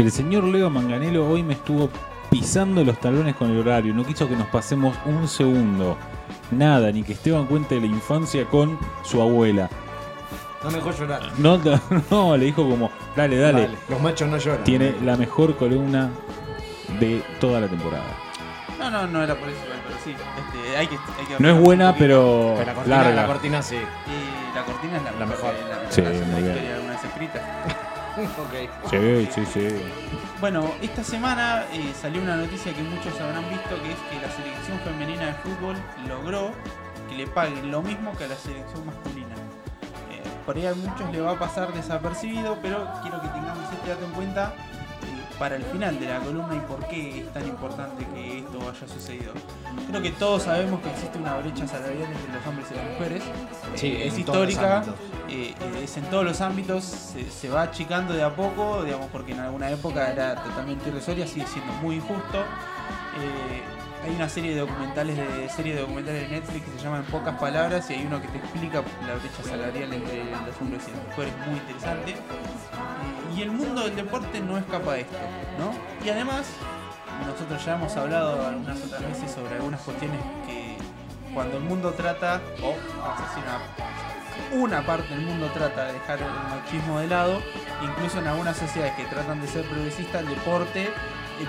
El señor Leo Manganelo hoy me estuvo pisando los talones con el horario. No quiso que nos pasemos un segundo. Nada, ni que Esteban cuente la infancia con su abuela. No me dejó llorar. No, no, le dijo como, dale, dale. Vale, Los machos no lloran. Tiene la mejor columna de toda la temporada. No, no, no era por eso, pero sí. Este, hay que, hay que No es buena, pero Pero la cortina, larga. la cortina sí. Y la cortina es la, La mejor. de La, Sí, la- la muy bien. historia alguna vez escrita. ok. Sí, sí, sí. Bueno, esta semana eh, salió una noticia que muchos habrán visto, que es que la selección femenina de fútbol logró que le paguen lo mismo que a la selección masculina. Eh, por ahí a muchos le va a pasar desapercibido, pero quiero que tengamos este dato en cuenta para el final de la columna y por qué es tan importante que esto haya sucedido. Creo que todos sabemos que existe una brecha salarial entre los hombres y las mujeres. Sí, Eh, es histórica, eh, eh, es en todos los ámbitos, se, se va achicando de a poco, digamos, porque en alguna época era totalmente irrisoria, sigue siendo muy injusto. Eh, hay una serie de documentales de serie de documentales de Netflix que se llama En pocas palabras y hay uno que te explica la brecha salarial entre los hombres y las mujeres, muy interesante. Y el mundo del deporte no escapa de esto, ¿no? Y además, nosotros ya hemos hablado algunas otras veces sobre algunas cuestiones que cuando el mundo trata, o vamos una, una parte del mundo trata de dejar el machismo de lado, incluso en algunas sociedades que tratan de ser progresistas, el deporte eh,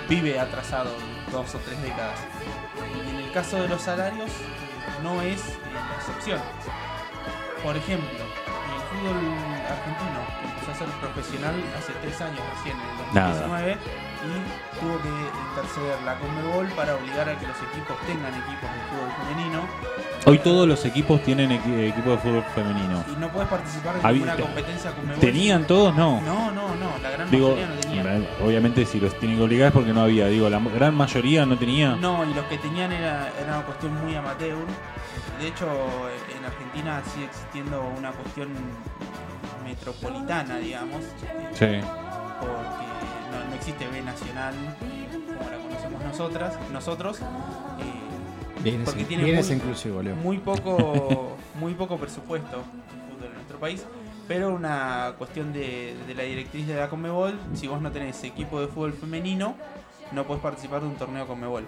vive atrasado dos o tres décadas. Y en el caso de los salarios, no es la excepción. Por ejemplo, el fútbol argentino que empezó a ser profesional hace tres años recién, en el Nada. 2019, y tuvo que interceder la Conmebol para obligar a que los equipos tengan equipos de fútbol femenino Hoy todos los equipos tienen equi- equipo de fútbol femenino. y no puedes participar en Había- ninguna competencia Conmebol. ¿Tenían todos? No. No, no, no, la gran Digo, mayoría no tenía. obviamente si los tienen que obligar es porque no había. Digo, la gran mayoría no tenía. No, y los que tenían era, era una cuestión muy amateur. De hecho, en Argentina sigue existiendo una cuestión metropolitana, digamos, Sí. porque no, no existe B nacional como la conocemos nosotras, nosotros. eh, Bien, Porque tiene bien muy- ese inclusivo, Leo. muy poco muy poco presupuesto en fútbol en nuestro país pero una cuestión de, de la directriz de la Conmebol si vos no tenés equipo de fútbol femenino no podés participar de un torneo Conmebol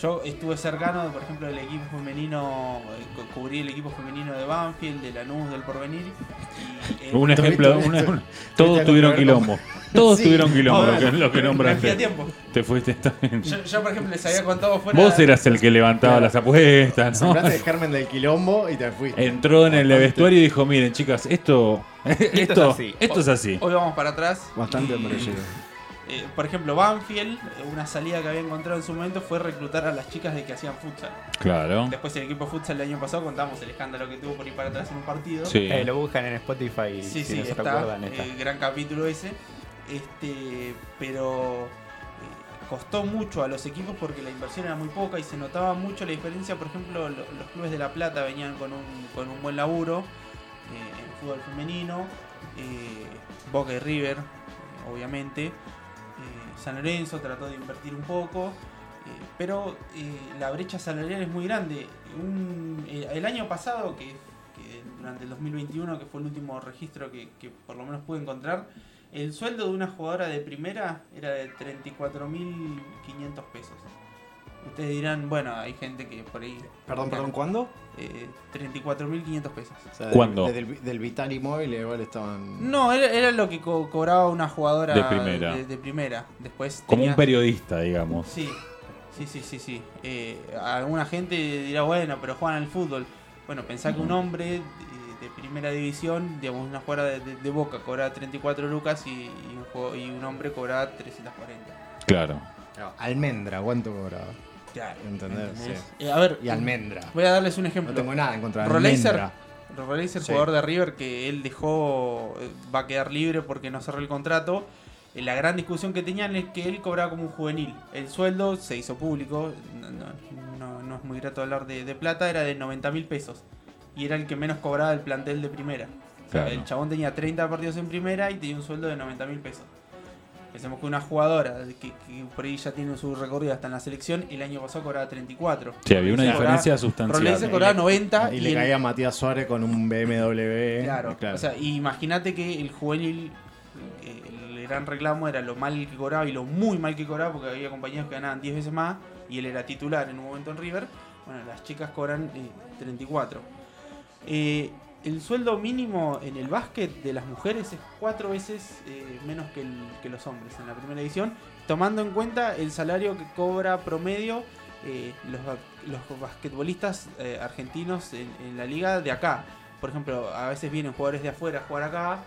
yo estuve cercano por ejemplo del equipo femenino eh, cu- cubrí el equipo femenino de Banfield de Lanús del Porvenir y, eh, Un ejemplo, una- una- todos tuvieron quilombo. Todos Sí. tuvieron quilombo, lo que, lo que me- me fui a nombraste. tiempo. Te fuiste también. yo, yo, por ejemplo les había contado fuera Vos eras el que levantaba Claro. las apuestas, ¿no? Sembraste el germen del quilombo y te fuiste. Entró en el Bastante- vestuario y dijo, miren chicas, esto, esto, es así. esto es así. hoy vamos para atrás Bastante y-. Eh, por ejemplo, Banfield, eh, una salida que había encontrado en su momento fue reclutar a las chicas de que hacían futsal. Claro. Después el equipo futsal el año pasado contamos el escándalo que tuvo por ir para atrás en un partido. Sí. Eh, lo buscan en Spotify sí, si sí, no se está. recuerdan. eh, Está. gran capítulo ese. Este, pero eh, costó mucho a los equipos porque la inversión era muy poca y se notaba mucho la diferencia. Por ejemplo, lo- los clubes de La Plata venían con un, con un buen laburo eh, en fútbol femenino. eh, Boca y River, eh, obviamente. San Lorenzo trató de invertir un poco. eh, pero eh, la brecha salarial es muy grande. Eh, el año pasado, que, que durante el 2021, que fue el último registro que, que por lo menos pude encontrar, el sueldo de una jugadora de primera era de 34.500 pesos. Ustedes dirán, bueno, hay gente que por ahí... Perdón, perdón, ¿cuándo? Eh, 34.500 pesos. O sea, ¿Cuándo? Desde el, del Vitali Móvil igual estaban. No, era, era lo que co- cobraba una jugadora De primera. De, de primera. Después Como tenía- un periodista, digamos. Sí, sí, sí, sí, sí. Eh, alguna gente dirá, bueno, pero juegan al fútbol. Bueno, pensá que un hombre de, de primera división, digamos, una jugadora de, de- de Boca cobraba 34 lucas y, y un, juego- y un hombre cobraba 340. Claro. No, almendra, ¿cuánto cobraba? Claro. Entendés, Eh, a ver, Y almendra. voy a darles un ejemplo. No tengo nada en contra de almendra. Roleiser, Sí. jugador de River, que él dejó, eh, va a quedar libre porque no cerró el contrato. Eh, La gran discusión que tenían es que él cobraba como un juvenil. El sueldo se hizo público, no, no- no- no es muy grato hablar de, de plata, era de 90 mil pesos. Y era el que menos cobraba del plantel de primera. O sea, Claro. El chabón tenía 30 partidos en primera y tenía un sueldo de 90 mil pesos. Pensemos que una jugadora que, que por ahí ya tiene su recorrido hasta en la selección, el año pasado cobraba 34. Sí, había una diferencia cobraba- sustancial. Cobraba 90 Y le el- caía a Matías Suárez con un BMW. Claro, claro. o sea, imagínate que el juvenil, el gran reclamo era lo mal que cobraba y lo muy mal que cobraba, porque había compañeros que ganaban 10 veces más y él era titular en un momento en River. Bueno, las chicas cobran eh, 34. Eh, el sueldo mínimo en el básquet de las mujeres es cuatro veces eh, menos que, el- que los hombres en la primera edición, tomando en cuenta el salario que cobra promedio eh, los, los basquetbolistas eh, argentinos en, en la liga de acá. Por ejemplo, a veces vienen jugadores de afuera a jugar acá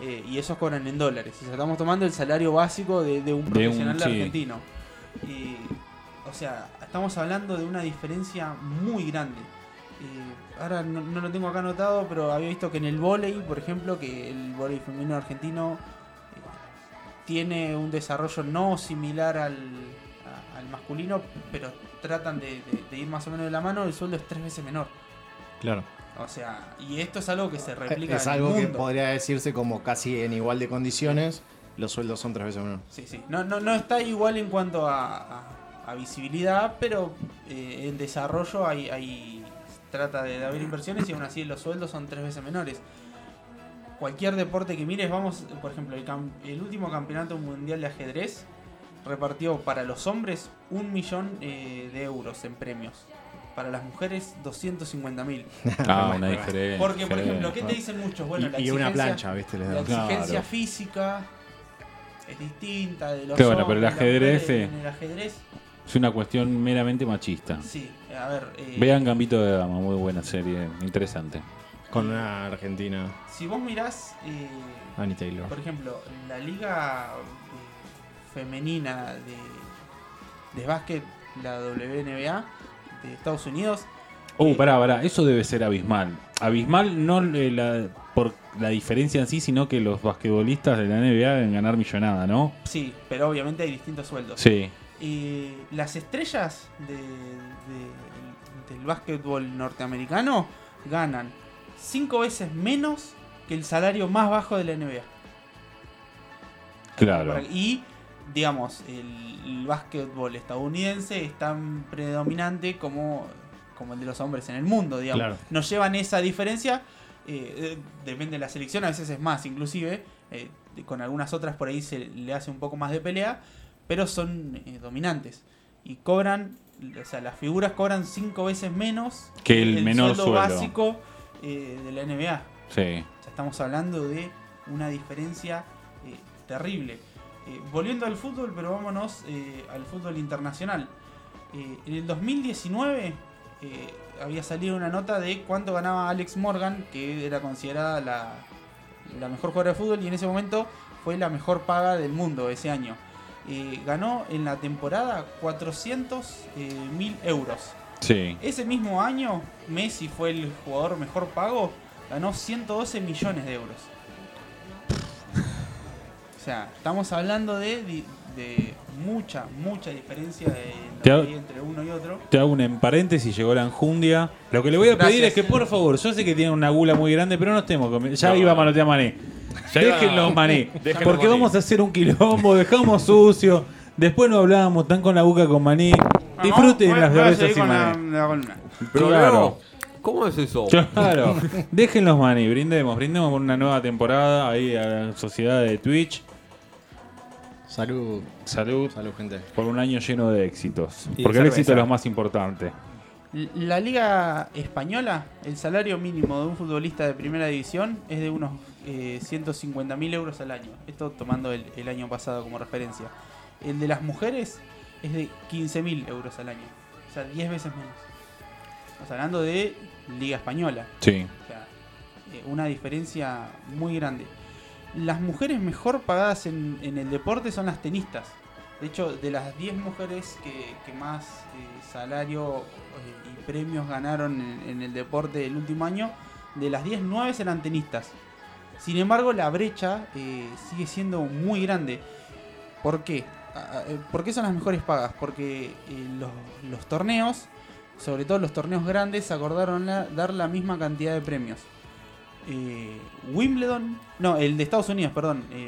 eh, y esos cobran en dólares. O sea, estamos tomando el salario básico de, de un De un- profesional sí. argentino. Y, o sea, estamos hablando de una diferencia muy grande. Eh, ahora no, no lo tengo acá anotado, pero había visto que en el vóley, por ejemplo, que el vóley femenino argentino eh, tiene un desarrollo no similar al, a- al masculino, pero tratan de, de- de ir más o menos de la mano, el sueldo es tres veces menor. Claro. O sea, y esto es algo que se replica Es en algo el que mundo. podría decirse como casi en igual de condiciones. Los sueldos son tres veces menos. Sí, sí. No, no, no está igual en cuanto a, a- a visibilidad, pero eh, en desarrollo hay, hay trata de, de haber inversiones y aún así los sueldos son tres veces menores. Cualquier deporte que mires, vamos, por ejemplo, el, cam- el último campeonato mundial de ajedrez repartió para los hombres un millón eh, de euros en premios. Para las mujeres, 250 mil. Ah, una diferencia. Porque, por ejemplo, ¿qué te dicen muchos? Bueno, la y, y una exigencia- plancha, ¿viste? Les la. Claro. exigencia física es distinta de los Qué bueno, pero el hombres, ajedrez. En el ajedrez, Es una cuestión meramente machista. sí. A ver, eh, Vean Gambito de Dama, muy buena serie, interesante. Con una argentina, si vos mirás, eh, Annie Taylor. por ejemplo, la liga eh, femenina de, de básquet, la WNBA de Estados Unidos, Uh, Eh, pará, pará, eso debe ser abismal. Abismal no eh, la- por la diferencia en sí, sino que los basquetbolistas de la NBA deben ganar millonada, ¿no? sí, pero obviamente hay distintos sueldos. Sí. Y las estrellas de- de- del básquetbol norteamericano ganan cinco veces menos que el salario más bajo de la NBA. Claro. Y, digamos, el, el básquetbol estadounidense es tan predominante como, como el de los hombres en el mundo, digamos. Claro. Nos llevan esa diferencia, eh, eh, depende de la selección, a veces es más, inclusive, eh, con algunas otras por ahí se le hace un poco más de pelea, pero son eh, dominantes. Y cobran, o sea, las figuras cobran cinco veces menos Que el menor sueldo. básico eh, de la NBA. Sí. O sea, estamos hablando de una diferencia eh, terrible. Eh, volviendo al fútbol, pero vámonos al fútbol internacional. En el 2019 eh, había salido una nota de cuánto ganaba Alex Morgan, que era considerada la, la mejor jugadora de fútbol y en ese momento fue la mejor paga del mundo ese año. Eh, ganó en la temporada 400 eh, mil euros. Sí. Ese mismo año, Messi fue el jugador mejor pago, ganó 112 millones de euros. O sea, estamos hablando de, de mucha, mucha diferencia Te entre uno y otro. Te hago un en paréntesis, llegó la enjundia. Lo que le voy a pedir es que, por favor, yo sé que tienen una gula muy grande, pero no estemos. Ya No. iba a manotear Mané. Mané. Déjenlos Porque vamos a hacer un quilombo, dejamos sucio. Después no hablábamos tan con la boca con Mané. Disfruten las cervezas sin la- la columna. Pero Claro. ¿cómo es eso? Claro. Déjenlos Mané, brindemos. Brindemos por una nueva temporada ahí a la sociedad de Twitch. Salud. Salud. Salud, gente. Por un año lleno de éxitos. Y Porque el éxito es lo más importante. La liga española, el salario mínimo de un futbolista de primera división es de unos eh, 150 mil euros al año. Esto tomando el, el año pasado como referencia. El de las mujeres es de 15 mil euros al año. O sea, 10 veces menos. Estamos hablando de liga española. Sí. O sea, eh, una diferencia muy grande. Las mujeres mejor pagadas en, en el deporte son las tenistas. De hecho, de las 10 mujeres que, que más eh, salario premios ganaron en, en el deporte el último año, de las 10, 9 eran tenistas. Sin embargo, la brecha eh, sigue siendo muy grande. ¿Por qué? Ah, eh, ¿Por qué son las mejores pagas? Porque eh, los, los torneos, sobre todo los torneos grandes, acordaron la- dar la misma cantidad de premios. Eh, Wimbledon, no, el de Estados Unidos, perdón, el,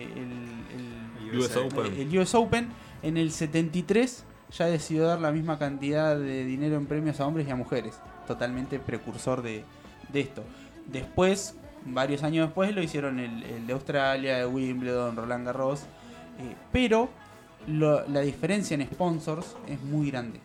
el- US Open. el US Open en el 73 ya decidió dar la misma cantidad de dinero en premios a hombres y a mujeres. Totalmente precursor de, esto. Después, varios años después, lo hicieron el, de Australia, de Wimbledon, Roland Garros. Eh, pero la diferencia en sponsors es muy grande.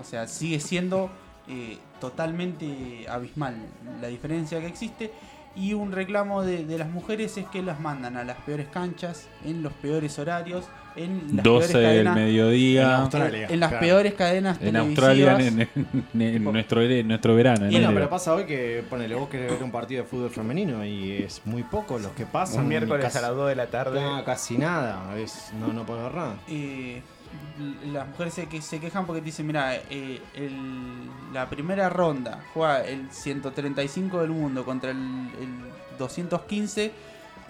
O sea, sigue siendo eh, totalmente abismal la diferencia que existe. Y un reclamo de, de las mujeres es que las mandan a las peores canchas, en los peores horarios, en las 12 peores del cadenas, mediodía. En Australia, en las claro. peores cadenas En. Australia, en, en- en nuestro, en nuestro verano. en Bueno, enero. pero pasa hoy que, ponele, vos querés ver un partido de fútbol femenino y es muy poco los que pasan. Un miércoles casi, a las 2 de la tarde. No, casi nada. Es, no, no puedo ver nada. eh, las mujeres se, que, se quejan porque dicen, mira, eh, el- la primera ronda juega el 135 del mundo contra el, el 215.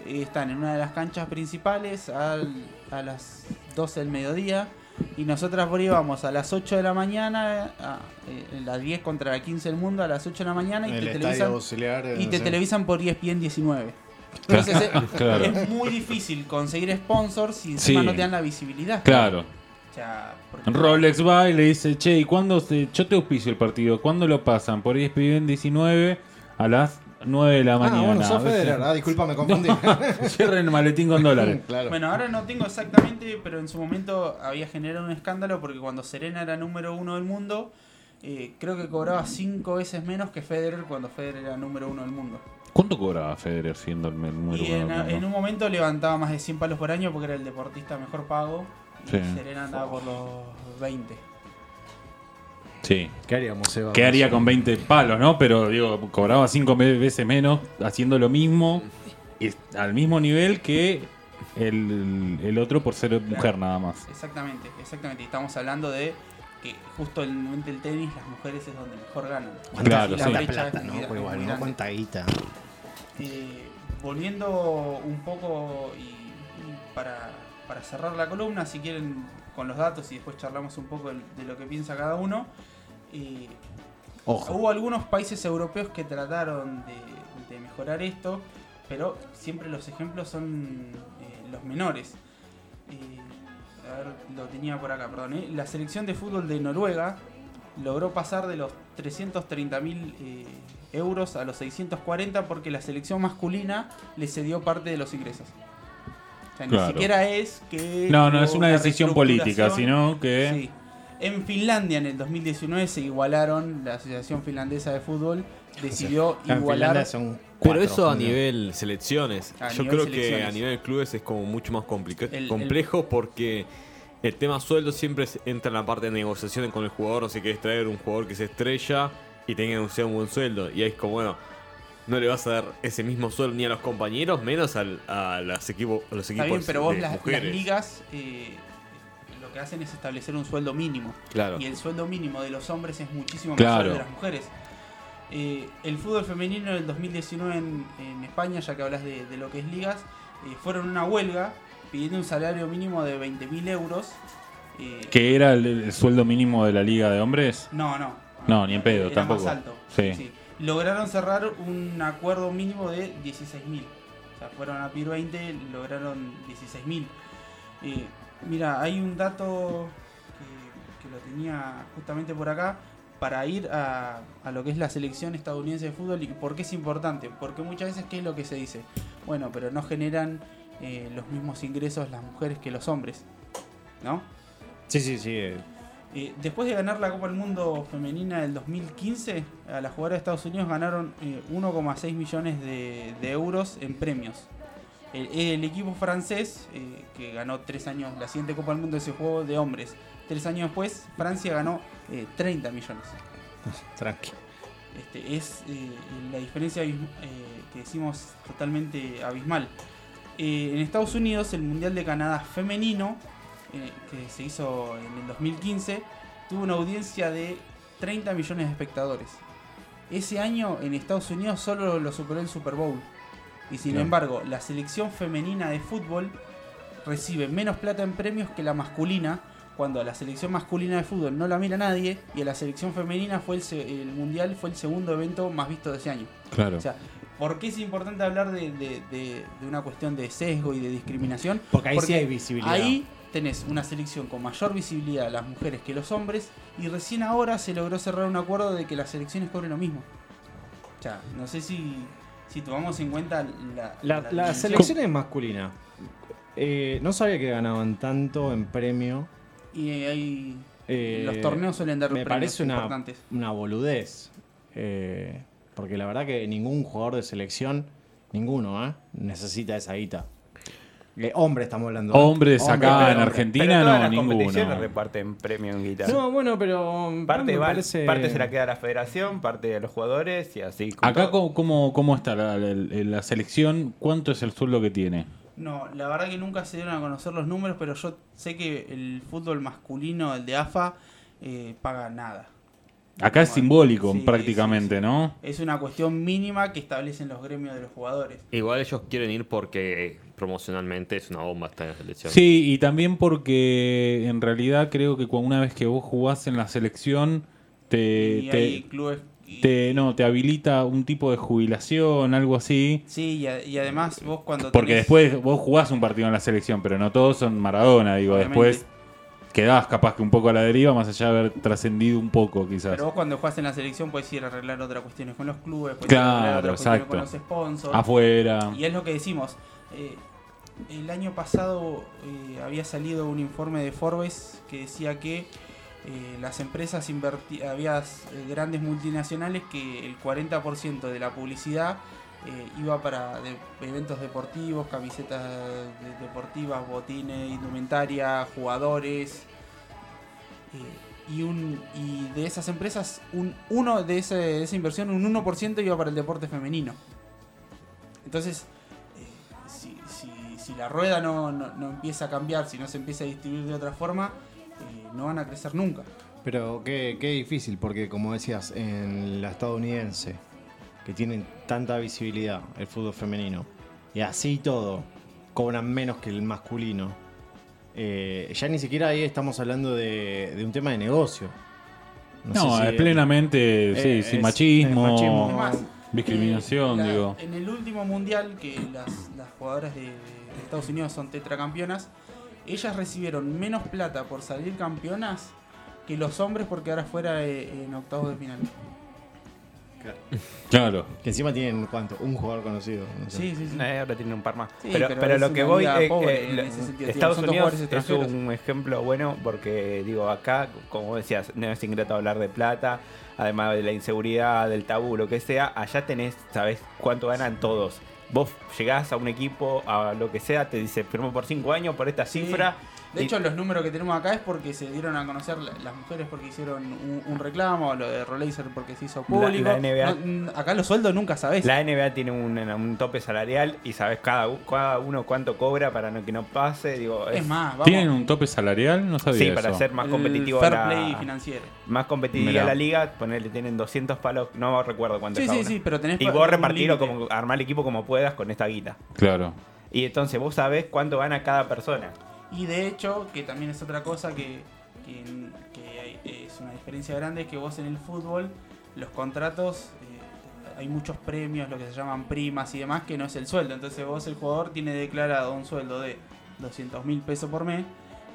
eh, están en una de las canchas principales al- a las 12 del mediodía. Y nosotras por ahí vamos a las 8 de la mañana, a, eh, las 10 contra la 15 del mundo, a las 8 de la mañana y el te televisan auxiliar. y te sé. televisan por ESPN 19. Entonces eh, Claro. es muy difícil conseguir sponsors y encima Sí. no te dan la visibilidad. Claro. O sea, porque- Rolex va y le dice, che, ¿y cuándo se, yo te auspicio el partido? ¿Cuándo lo pasan? Por ESPN 19 a las 9 de la Ah, mañana. bueno, sos Federer. Ah, disculpa, me confundí. Cierren el maletín con dólares. claro. Bueno, ahora no tengo exactamente, pero en su momento había generado un escándalo porque cuando Serena era número uno del mundo, eh, creo que cobraba cinco veces menos que Federer cuando Federer era número uno del mundo. ¿Cuánto cobraba Federer siendo el número Y uno en, un momento levantaba más de 100 palos por año porque era el deportista mejor pago. Y Sí. Serena andaba por los 20. Sí. ¿Qué haríamos, Seba? ¿Qué haría con 20 palos, no? Pero digo, cobraba 5 veces menos haciendo lo mismo y al mismo nivel que el, el otro por ser mujer nada más. Exactamente, exactamente. Y estamos hablando de que justo en el momento del tenis las mujeres es donde mejor ganan. Claro, Y la sí. ¿Cuánta brecha plata, no? Pues es igual, ¿no? ¿Cuánta guita? Eh, volviendo un poco y, y para, para cerrar la columna, si quieren con los datos y después charlamos un poco de, de lo que piensa cada uno. eh, Ojo. hubo algunos países europeos que trataron de, de mejorar esto, pero siempre los ejemplos son eh, los menores. Eh, a ver, lo tenía por acá, perdón. La selección de fútbol de Noruega logró pasar de los 330.000 eh, euros a los 640 porque la selección masculina le cedió parte de los ingresos. O sea, Claro. ni siquiera es que... No, no, es una decisión política, sino que... Sí. En Finlandia en el 2019 se igualaron, la Asociación Finlandesa de Fútbol decidió igualar... Pero eso a nivel selecciones. A Yo nivel creo que a nivel clubes es como mucho más complica- El- el- complejo porque el tema sueldo siempre entra en la parte de negociaciones con el jugador. O si querés traer un jugador que se estrella y tenga que un buen sueldo. Y ahí es como, bueno, no le vas a dar ese mismo sueldo ni a los compañeros, menos al- a, los equipos, a los Está equipos bien, pero vos de las, las ligas eh, lo que hacen es establecer un sueldo mínimo. Claro. Y el sueldo mínimo de los hombres es muchísimo Claro. mayor de las mujeres. Eh, el fútbol femenino del 2019 en, en España, ya que hablas de, de lo que es ligas, eh, fueron una huelga pidiendo un salario mínimo de 20.000 euros. eh, ¿Que era el, el sueldo mínimo de la liga de hombres? No, no. No, ni en pedo, Era tampoco. más alto. Sí. Lograron cerrar un acuerdo mínimo de 16.000. O sea, fueron a pedir 20, lograron 16.000. Eh, mira, hay un dato que, que lo tenía justamente por acá para ir a, a lo que es la selección estadounidense de fútbol y por qué es importante. Porque muchas veces, ¿qué es lo que se dice? Bueno, pero no generan eh, los mismos ingresos las mujeres que los hombres. ¿No? Sí, sí, sí. eh, Eh, después de ganar la Copa del Mundo Femenina del 2015, a las jugadoras de Estados Unidos ganaron eh, 1,6 millones de, de euros en premios. El, el equipo francés, eh, que ganó tres años, la siguiente Copa del Mundo se jugó de hombres. Tres años después, Francia ganó eh, 30 millones. Tranqui. Este, es la diferencia que decimos totalmente abismal. Eh, en Estados Unidos, el Mundial de Canadá femenino, eh, que se hizo en el 2015, tuvo una audiencia de 30 millones de espectadores. Ese año en Estados Unidos solo lo superó el Super Bowl. Y sin Claro. embargo, la selección femenina de fútbol recibe menos plata en premios que la masculina, cuando a la selección masculina de fútbol no la mira nadie y a la selección femenina fue el, el mundial fue el segundo evento más visto de ese año. Claro. O sea, ¿por qué es importante hablar de, de- de- de una cuestión de sesgo y de discriminación? Porque ahí sí hay visibilidad. Ahí tenés una selección con mayor visibilidad las mujeres que los hombres y recién ahora se logró cerrar un acuerdo de que las selecciones cobren lo mismo. O sea, no sé si, si tomamos en cuenta la, La, la dimensión. selección es masculina. Eh, no sabía que ganaban tanto en premio. Y hay. Eh, los torneos suelen dar Me premios parece una, importantes. una boludez. Eh, porque la verdad que ningún jugador de selección, ninguno, ¿eh? necesita esa guita. Eh, hombre, estamos hablando. ¿eh? Hombres acá en hombre. Pero Argentina todas no, las ninguno. competiciones reparten premio en guitarra. No, bueno, pero. parte, va- parece- parte se la queda a la federación, parte de los jugadores y así. con Acá, todo. ¿cómo, cómo, cómo está la, la- la selección? ¿Cuánto es el sueldo que tiene? No, la verdad que nunca se dieron a conocer los números, pero yo sé que el fútbol masculino, el de AFA, eh, paga nada. Acá es simbólico Sí, prácticamente, sí, sí. ¿no? Es una cuestión mínima que establecen los gremios de los jugadores. Igual ellos quieren ir porque promocionalmente es una bomba estar en la selección. Sí, y también porque en realidad creo que una vez que vos jugás en la selección, te, y te- hay clubes. y- te- no, te habilita un tipo de jubilación, algo así. Sí, y, a- y además vos cuando. Porque tenés- después vos jugás un partido en la selección, pero no todos son Maradona, digo. Obviamente. Después quedás capaz que un poco a la deriva, más allá de haber trascendido un poco, quizás. Pero vos cuando jugás en la selección puedes ir a arreglar otras cuestiones con los clubes, puedes Claro, ir a arreglar otras cuestiones con los sponsors. Afuera. Y es lo que decimos. eh, el año pasado eh, había salido un informe de Forbes que decía que eh, las empresas había eh, grandes multinacionales que el 40% de la publicidad eh, iba para de- eventos deportivos, camisetas de- deportivas, botines, indumentaria, jugadores. eh, y, de esas empresas, un, uno de, ese- esa inversión, un 1% iba para el deporte femenino. Entonces, eh, si, si- si la rueda no, no- no empieza a cambiar, si no se empieza a distribuir de otra forma, no van a crecer nunca. Pero qué, qué difícil, porque como decías, en la estadounidense, que tienen tanta visibilidad el fútbol femenino, y así y todo, cobran menos que el masculino. eh, ya ni siquiera ahí estamos hablando de, de un tema de negocio. No, sé si- es plenamente, eh, sí, es- sí, es machismo, discriminación, eh, la- digo. En el último mundial, que las, las jugadoras de, de Estados Unidos son tetracampeonas, ellas recibieron menos plata por salir campeonas que los hombres por quedar afuera eh, en octavos de final. Claro. Que encima tienen, ¿cuánto? Un jugador conocido. no sé. Sí, sí, sí. Eh, ahora tienen un par más. Sí, pero, pero pero es lo que voy eh, pobre eh, sentido, Estados Unidos es un ejemplo bueno porque digo acá como vos decías no es ingrato hablar de plata además de la inseguridad del tabú lo que sea allá tenés sabés cuánto ganan todos vos llegás a un equipo a lo que sea te dice firmo por cinco años por esta Sí. De y- hecho, los números que tenemos acá es porque se dieron a conocer la- las mujeres porque hicieron un, un reclamo, lo de Roleiser porque se hizo público. la NBA. No, acá los sueldos nunca sabés. La NBA tiene un, un tope salarial y sabes cada, cada uno cuánto cobra para no, que no pase. Digo, es más, vamos. ¿Tienen un tope salarial? No sabía Sí, eso. para ser más el competitivo fair la- play financiero. más competitiva la liga, ponerle tienen 200 palos, no recuerdo cuánto Sí, sí, sí, pero tenés Y vos repartirlo como armar el equipo como puedas con esta guita. Claro. Y entonces vos sabés cuánto gana cada persona. Y de hecho, que también es otra cosa que, que, es una diferencia grande, es que vos en el fútbol, los contratos, eh, hay muchos premios, lo que se llaman primas y demás, que no es el sueldo. Entonces vos, el jugador, tiene declarado un sueldo de 200 mil pesos por mes,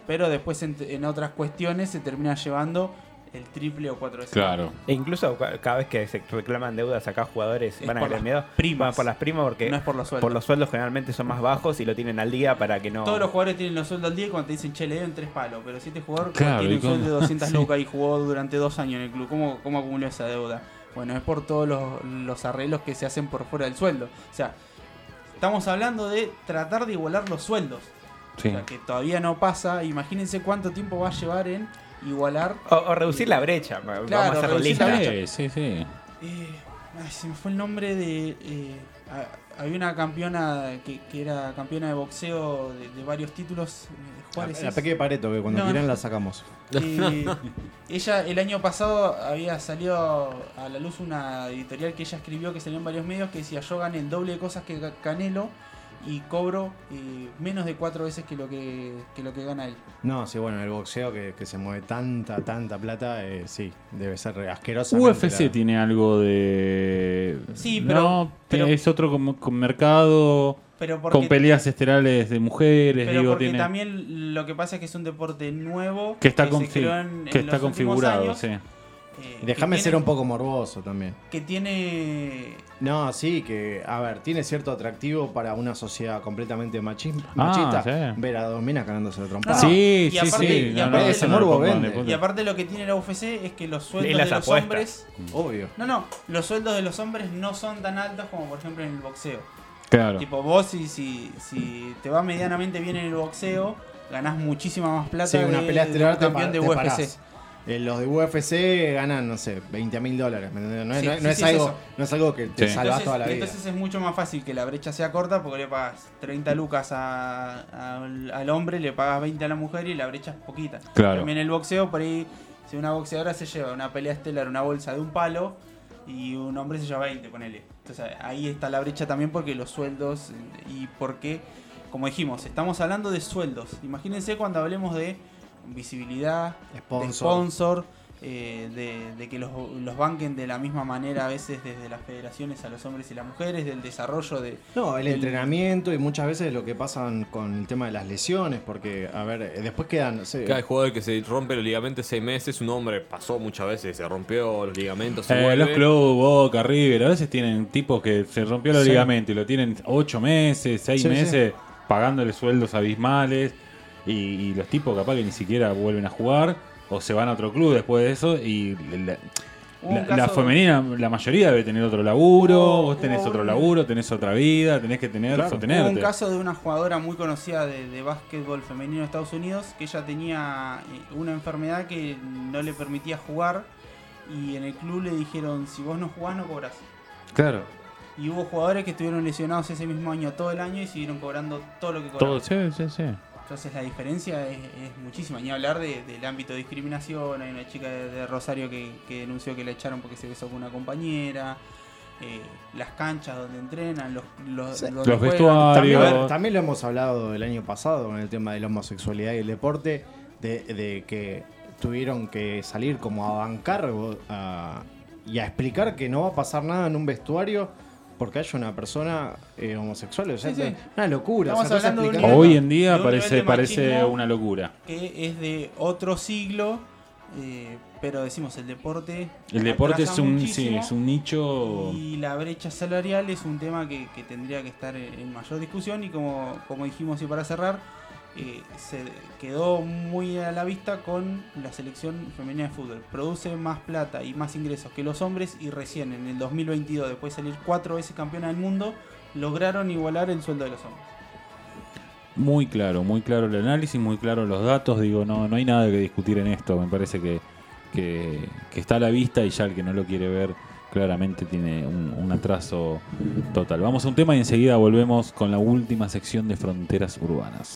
pero después en otras cuestiones se termina llevando el triple o cuatro veces. Claro. E incluso ca- cada vez que se reclaman deudas acá jugadores Es van a tener miedo. primas. Van por las primas porque No es por los sueldos. por los sueldos generalmente son más bajos y lo tienen al día para que no. Todos los jugadores tienen los sueldos al día y cuando te dicen, che, le deben tres palos. Pero si este jugador Claro, tiene ¿y un sueldo de cómo? 200 Sí. lucas y jugó durante dos años en el club, ¿cómo, cómo acumuló esa deuda? Bueno, es por todos los, los arreglos que se hacen por fuera del sueldo. O sea, estamos hablando de tratar de igualar los sueldos. Sí. O sea, que todavía no pasa. Imagínense cuánto tiempo va a llevar en igualar. O, o reducir la brecha. Vamos Claro, a ser reducir la brecha. Sí, sí. Eh, ay, se me fue el nombre de. eh, a- había una campeona que, que era campeona de boxeo de, de varios títulos. eh, La, Juárez la es. Peque Pareto, que cuando No, quieran no. la sacamos. Eh, ella el año pasado había salido a la luz una editorial que ella escribió que salió en varios medios que decía yo gané el doble de cosas que Canelo y cobro eh, menos de cuatro veces que lo que, que lo que gana él. No, sí, bueno, el boxeo que, que se mueve tanta, tanta plata, eh, sí, debe ser asqueroso. UFC tiene algo de. Sí, pero- No, pero- es otro como, con mercado. Pero porque, Con peleas estelares de mujeres, pero digo, porque tiene. también lo que pasa es que es un deporte nuevo que está, se confi- creó en- que en está los configurado, años. sí. Eh, Déjame ser un poco morboso también. Que tiene. No, sí, que, a ver, tiene cierto atractivo para una sociedad completamente machi- Ah, machista sí. ver a dos minas cagándose de No, trompada. no. Sí, y sí, aparte- sí. y no, aparte no morbo vende. Y aparte lo que tiene la UFC es que los sueldos de los apuestas. hombres. Obvio. No, no, los sueldos de los hombres no son tan altos como por ejemplo en el boxeo. Claro. Tipo, vos si, si, si te va medianamente bien en el boxeo, ganás muchísima más plata Sí, una de- pelea de un campeón de UFC. parás. Eh, los de UFC ganan, no sé, 20 mil dólares. ¿me entendés? No es, Sí, no, sí, no es sí, es algo, eso. no es algo que te Sí. salvas Entonces, toda la vida. entonces es mucho más fácil que la brecha sea corta porque le pagas 30 lucas a- a- al, al hombre, le pagas 20 a la mujer y la brecha es poquita. Claro. También el boxeo, por ahí, si una boxeadora se lleva una pelea estelar, una bolsa de un palo y un hombre se lleva 20, ponele. Entonces ahí está la brecha también porque los sueldos y porque, como dijimos, estamos hablando de sueldos. Imagínense cuando hablemos de visibilidad, de Sponsor. eh, de, de que los, los banquen de la misma manera a veces desde las federaciones a los hombres y las mujeres, del desarrollo de... No, el entrenamiento y muchas veces lo que pasan con el tema de las lesiones, porque, a ver, eh, después quedan, no sé, Cada jugador que se rompe los ligamentos seis meses, un hombre pasó muchas veces, se rompió los ligamentos, se Eh, los clubes, Boca, River, a veces tienen tipos que se rompió los Sí. ligamentos y lo tienen ocho meses, seis Sí, sí. meses, pagándole sueldos abismales. Y, y los tipos capaz que ni siquiera vuelven a jugar o se van a otro club después de eso. Y la, la- femenina, la mayoría debe tener otro laburo, Hubo- vos tenés otro laburo, tenés otra vida, tenés que tener, Claro. sostenerte. Hubo un caso de una jugadora muy conocida de, de básquetbol femenino de Estados Unidos que ella tenía eh, una enfermedad que no le permitía jugar y en el club le dijeron si vos no jugás no cobras. Claro. Y hubo jugadores que estuvieron lesionados ese mismo año todo el año y siguieron cobrando todo lo que cobraban. Todo, sí, sí, sí. Entonces la diferencia es, es muchísima. Ni hablar de- del ámbito de discriminación. Hay una chica de, de Rosario que, que denunció que la echaron porque se besó con una compañera. eh, las canchas donde entrenan, los, los, Sí. donde Los juegan. vestuarios. También, lo hemos hablado el año pasado con el tema de la homosexualidad y el deporte, de, de que tuvieron que salir como a bancar a- y a explicar que no va a pasar nada en un vestuario porque haya una persona eh, homosexual. O sea, Sí, sí. una locura. Estamos o sea, estás hablando de un explicando- nivel- Hoy en día de parece, parece una locura. que es de otro siglo, eh, pero decimos el deporte. El deporte es un, sí, es un nicho. Y la brecha salarial es un tema que, que tendría que estar en, en mayor discusión y como, como dijimos y para cerrar, se quedó muy a la vista con la selección femenina de fútbol. Produce más plata y más ingresos que los hombres y recién en el 2022, después de salir cuatro veces campeona del mundo, lograron igualar el sueldo de los hombres. Muy claro, muy claro el análisis, muy claro los datos. Digo, no, no hay nada que discutir en esto. Me parece que, que, que está a la vista y ya el que no lo quiere ver claramente tiene un, un atraso total. Vamos a un tema y enseguida volvemos con la última sección de fronteras urbanas.